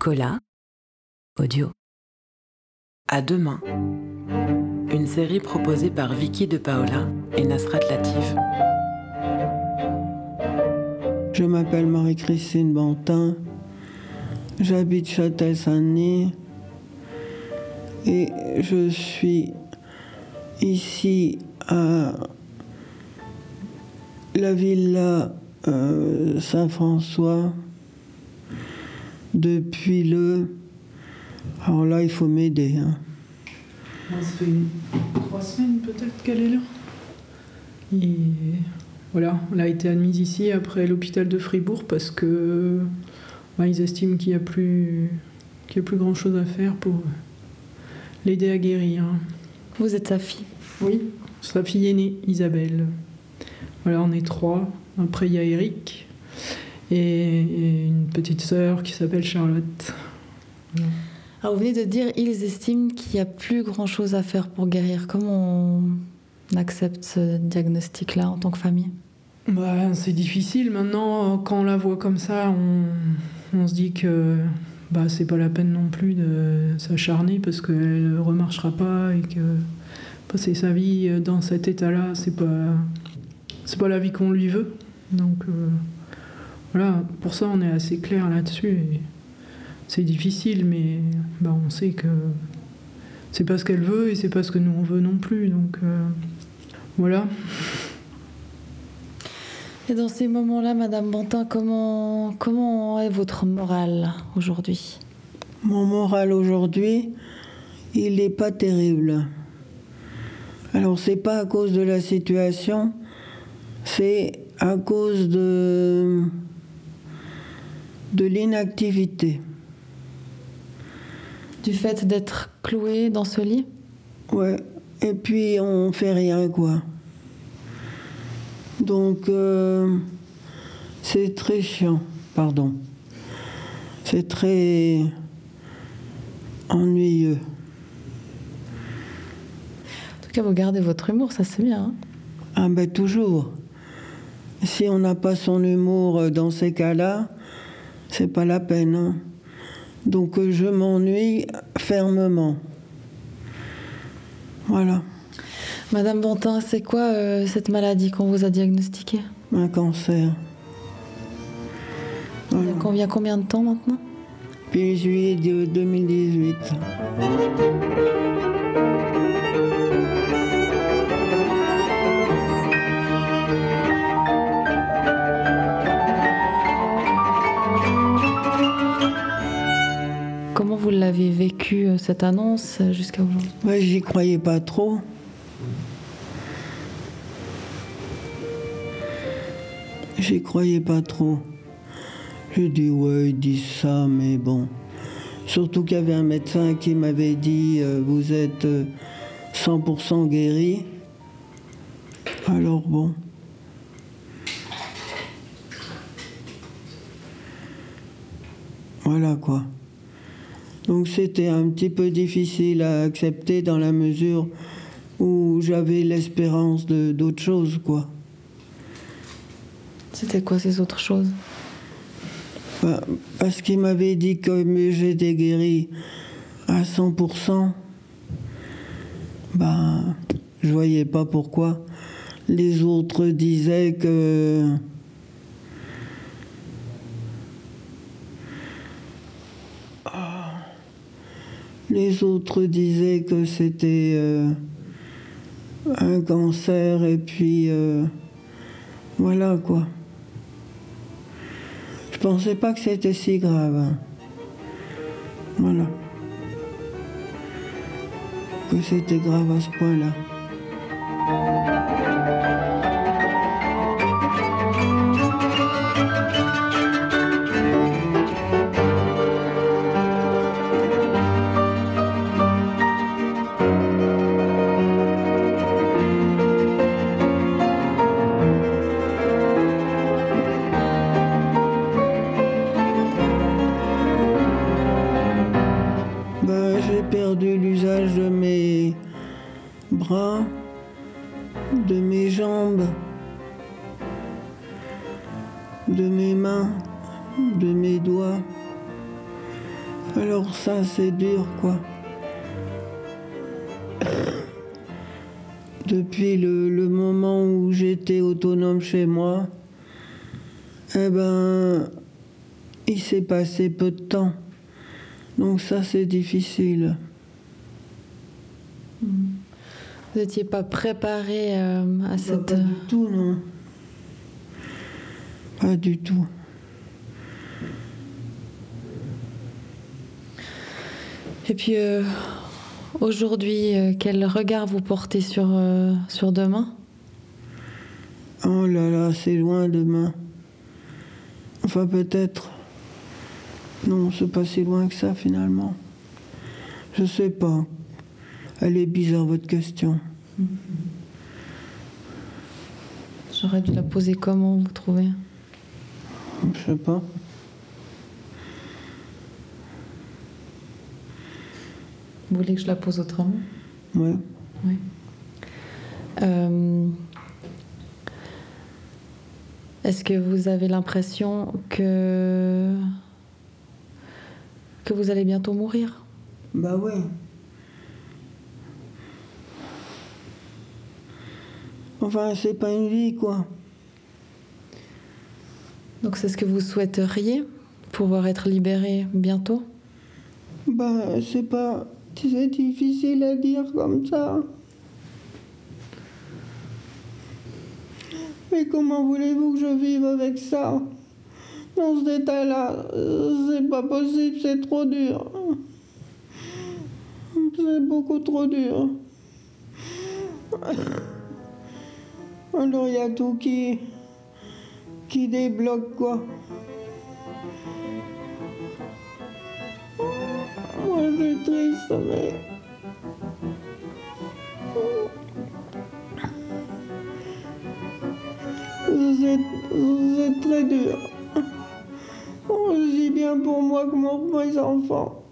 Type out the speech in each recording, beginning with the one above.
Cola, audio. À demain. Une série proposée par Vicky de Paola et Nasrat Latif. Je m'appelle Marie-Christine Bantin. J'habite Châtel-Saint-Denis. Et je suis ici à la villa euh, Saint-François depuis le. Alors là, il faut m'aider. Hein. Ça fait trois semaines peut-être qu'elle est là. Et voilà, elle a été admise ici après l'hôpital de Fribourg parce que bah, ils estiment qu'il n'y a plus qu'il y a plus grand chose à faire pour l'aider à guérir. Vous êtes sa fille Oui, sa fille aînée, Isabelle. Voilà, on est trois. Après, il y a Eric et, petite sœur qui s'appelle Charlotte. Alors vous venez de dire ils estiment qu'il n'y a plus grand chose à faire pour guérir. Comment on accepte ce diagnostic-là en tant que famille? Bah, c'est difficile maintenant. Quand on la voit comme ça, on, on se dit que bah, c'est pas la peine non plus de s'acharner parce qu'elle ne remarchera pas et que passer sa vie dans cet état-là, c'est pas c'est pas la vie qu'on lui veut. Donc euh, voilà, pour ça on est assez clair là-dessus. C'est difficile, mais bah, on sait que c'est pas ce qu'elle veut et c'est pas ce que nous on veut non plus. Donc euh, voilà. Et dans ces moments-là, Madame Bantin, comment, comment est votre morale aujourd'hui? Mon moral aujourd'hui, il n'est pas terrible. Alors c'est pas à cause de la situation, c'est à cause de, de l'inactivité. Du fait d'être cloué dans ce lit? Ouais. Et puis on fait rien quoi. Donc euh, c'est très chiant, pardon. C'est très ennuyeux. En tout cas, vous gardez votre humour, ça c'est bien. hein Ah ben toujours. Si on n'a pas son humour euh, dans ces cas-là, c'est pas la peine. hein. Donc euh, je m'ennuie fermement. Voilà, Madame Bantin, c'est quoi euh, cette maladie qu'on vous a diagnostiquée? Un cancer. il, y Voilà. a combien, il y a combien de temps maintenant? Puis juillet de 2018. Vous l'avez vécu euh, cette annonce euh, jusqu'à aujourd'hui Ouais, j'y croyais pas trop. J'y croyais pas trop. J'ai dit, ouais, ils disent ça, mais bon. Surtout qu'il y avait un médecin qui m'avait dit, euh, vous êtes euh, 100% guéri. Alors bon. Voilà quoi. Donc c'était un petit peu difficile à accepter dans la mesure où j'avais l'espérance de d'autres choses, quoi. C'était quoi ces autres choses? Bah, Parce qu'il m'avait dit que j'étais guéri à 100%, ben, je voyais pas pourquoi. Les autres disaient que Les autres disaient que c'était euh, un cancer et puis euh, voilà quoi. Je pensais pas que c'était si grave. hein. Voilà. Que c'était grave à ce point-là. Bras, de mes jambes, de mes mains, de mes doigts. Alors ça, c'est dur, quoi. Depuis le, moment où j'étais autonome chez moi, eh ben, il s'est passé peu de temps. Donc ça, c'est difficile. Vous n'étiez pas préparé euh, à bah, cette... Pas du tout, non. Pas du tout. Et puis euh, aujourd'hui, euh, quel regard vous portez sur, euh, sur demain? Oh là là, c'est loin demain. Enfin peut-être. Non, c'est pas si loin que ça finalement. Je sais pas. Elle est bizarre votre question. J'aurais dû la poser comment, vous trouvez Je sais pas. Vous voulez que je la pose autrement Oui. Oui. Euh, est-ce que vous avez l'impression que que vous allez bientôt mourir? Bah oui. Enfin, c'est pas une vie, quoi. Donc c'est ce que vous souhaiteriez Pouvoir être libéré bientôt? Bah, c'est pas c'est difficile à dire comme ça. Mais comment voulez-vous que je vive avec ça? Dans cet état-là, c'est pas possible, c'est trop dur. C'est beaucoup trop dur. Alors il y a tout qui, qui débloque quoi. Moi, je suis triste, mais. C'est très dur. Je dis bien pour moi comme pour mes enfants.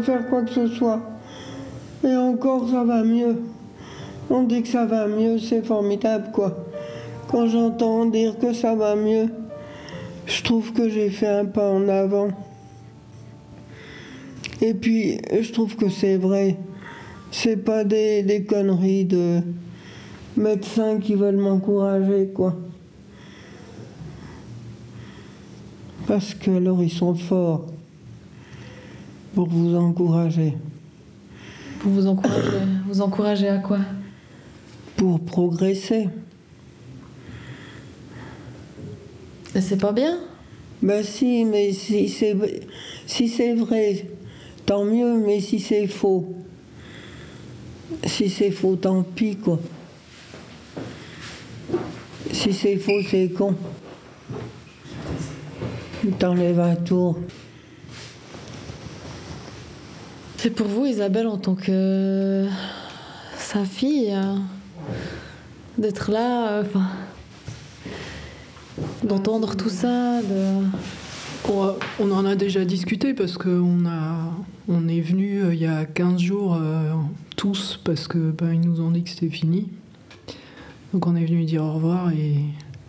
Faire quoi que ce soit. Et encore, ça va mieux. On dit que ça va mieux, c'est formidable, quoi. Quand j'entends dire que ça va mieux, je trouve que j'ai fait un pas en avant. Et puis, je trouve que c'est vrai. C'est pas des, des conneries de médecins qui veulent m'encourager, quoi. Parce que alors ils sont forts pour vous encourager. Pour vous encourager Vous encourager à quoi? Pour progresser. Et c'est pas bien Ben si, mais si c'est si c'est vrai, tant mieux, mais si c'est faux, si c'est faux, tant pis quoi. Si c'est faux, c'est con. T'enlèves un tour. C'est pour vous, Isabelle, en tant que sa fille, euh, d'être là, euh, enfin, d'entendre tout ça. On, en a déjà discuté parce qu'on a, on est venu euh, il y a 15 jours tous parce que ben, ils nous ont dit que c'était fini. Donc on est venu dire au revoir et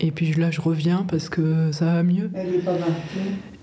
et puis là, je reviens parce que ça va mieux. Elle est pas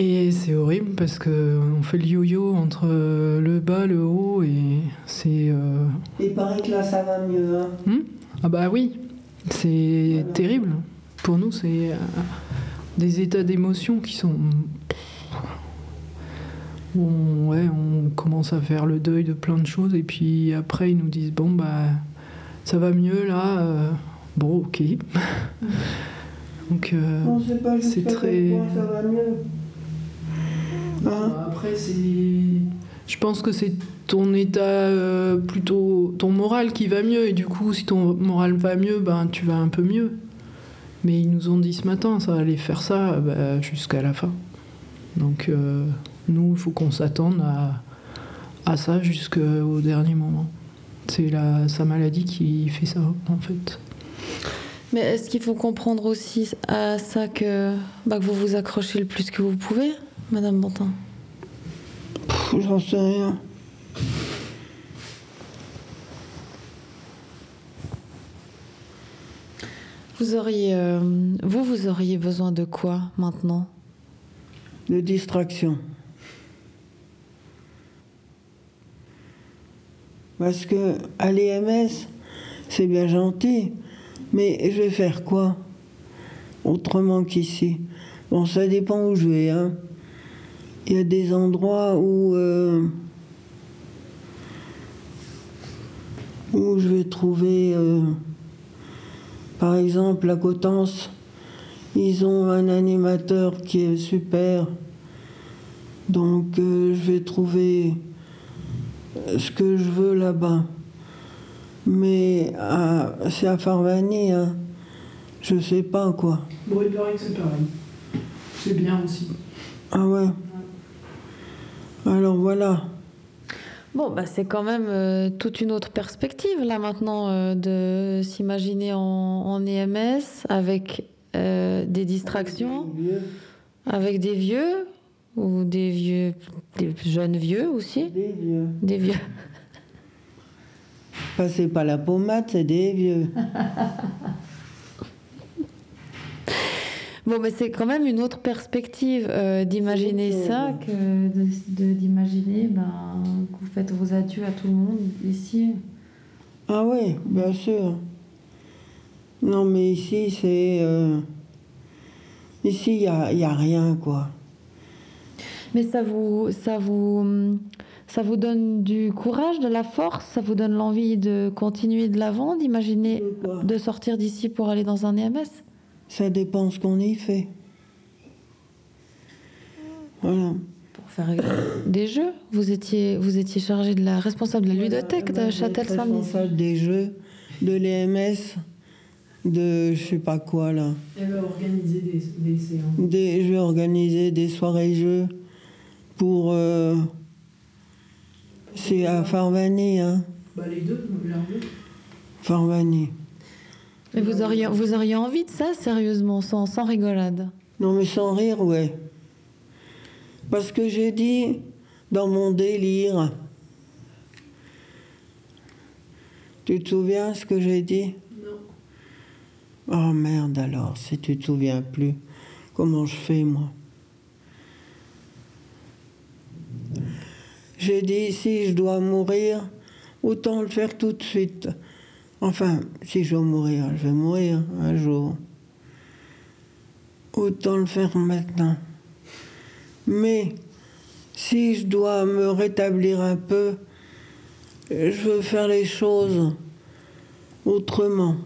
Et c'est horrible parce qu'on fait le yo-yo entre le bas, le haut et c'est. Euh... Il paraît que là, ça va mieux. Hein. Hmm? Ah bah oui, c'est terrible. Pour nous, c'est euh, des états d'émotion qui sont. On, ouais, on commence à faire le deuil de plein de choses et puis après, ils nous disent bon, bah ça va mieux là. euh, bon, ok. Donc, euh, c'est très- quel point ça va mieux. Bah, Après, c'est. Je pense que c'est ton état euh, plutôt. ton moral qui va mieux. Et du coup, si ton moral va mieux, ben, tu vas un peu mieux. Mais ils nous ont dit ce matin, ça allait faire ça bah, jusqu'à la fin. Donc, euh, nous, il faut qu'on s'attende à, ça jusqu'au dernier moment. C'est la, sa maladie qui fait ça, en fait. Mais est-ce qu'il faut comprendre aussi à ça que, bah, que vous vous accrochez le plus que vous pouvez, Madame Bontin J'en sais rien. Vous auriez, euh, vous, vous auriez besoin de quoi maintenant? De distraction. Parce que à l'EMS, c'est bien gentil, mais je vais faire quoi? Autrement qu'ici. Bon, ça dépend où je vais. Hein. Il y a des endroits où, euh, où je vais trouver, euh, par exemple, la Cotence. Ils ont un animateur qui est super. Donc euh, je vais trouver ce que je veux là-bas. Mais à- c'est à Farvani, hein. je sais pas quoi. Bon, il paraît que c'est pareil. C'est bien aussi. Ah ouais. Alors voilà. Bon, bah, c'est quand même euh, toute une autre perspective là maintenant euh, de s'imaginer en, en EMS avec euh, des distractions, avec des vieux ou des vieux, des jeunes vieux aussi, Des vieux. des vieux. Passez pas la pommade, c'est des vieux. Bon, mais c'est quand même une autre perspective euh, d'imaginer ça chose. que de- de- d'imaginer ben, que vous faites vos adieux à tout le monde ici. Ah oui, bien sûr. Non, mais ici, c'est. euh, Ici, il n'y a, y a rien, quoi. Mais ça vous, ça vous, hum, ça vous donne du courage, de la force, ça vous donne l'envie de continuer de l'avant, d'imaginer de sortir d'ici pour aller dans un EMS. Ça dépend ce qu'on y fait. Voilà. Pour faire des jeux. Vous étiez, vous étiez chargé de la responsable de la ludothèque Voilà, de être Châtel-Saint-Denis. responsable des jeux, de l'EMS, de je sais pas quoi là. Elle va organiser des, des séances. Des, je vais organiser des soirées jeux pour. euh, c'est à Farvani, hein. Bah, les deux, l'un deux. Farvani. Mais vous auriez, vous auriez envie de ça, sérieusement, sans, sans rigolade? Non, mais sans rire, ouais. Parce que j'ai dit dans mon délire. Tu te souviens ce que j'ai dit? Non. Oh merde alors, si tu te souviens plus, comment je fais moi? J'ai dit si je dois mourir, autant le faire tout de suite. Enfin, si je dois mourir, je vais mourir un jour. Autant le faire maintenant. Mais si je dois me rétablir un peu, je veux faire les choses autrement.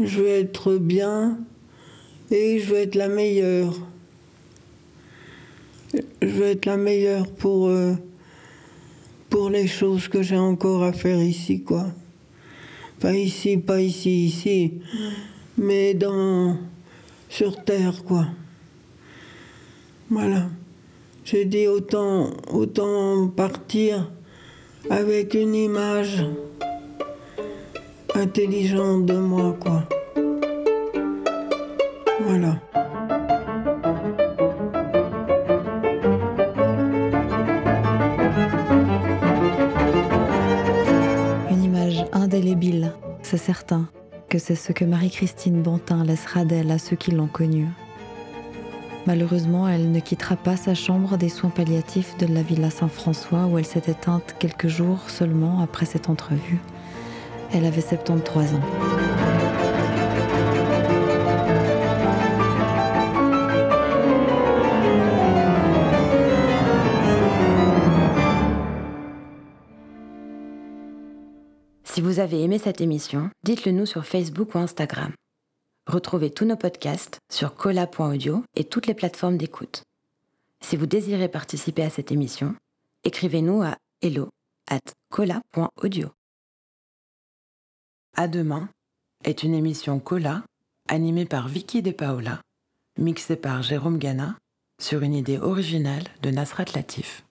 Je veux être bien et je veux être la meilleure. Je veux être la meilleure pour, euh, pour les choses que j'ai encore à faire ici, quoi. Pas ici, pas ici, ici, mais dans, sur Terre, quoi. Voilà. J'ai dit autant, autant partir avec une image intelligente de moi, quoi. Voilà. C'est certain que c'est ce que Marie-Christine Bantin laissera d'elle à ceux qui l'ont connue. Malheureusement, elle ne quittera pas sa chambre des soins palliatifs de la Villa Saint-François où elle s'est éteinte quelques jours seulement après cette entrevue. Elle avait 73 ans. Vous avez aimé cette émission, dites-le nous sur Facebook ou Instagram. Retrouvez tous nos podcasts sur cola.audio et toutes les plateformes d'écoute. Si vous désirez participer à cette émission, écrivez-nous à hello at cola.audio. À demain est une émission Cola animée par Vicky De Paola, mixée par Jérôme Gana sur une idée originale de Nasrat Latif.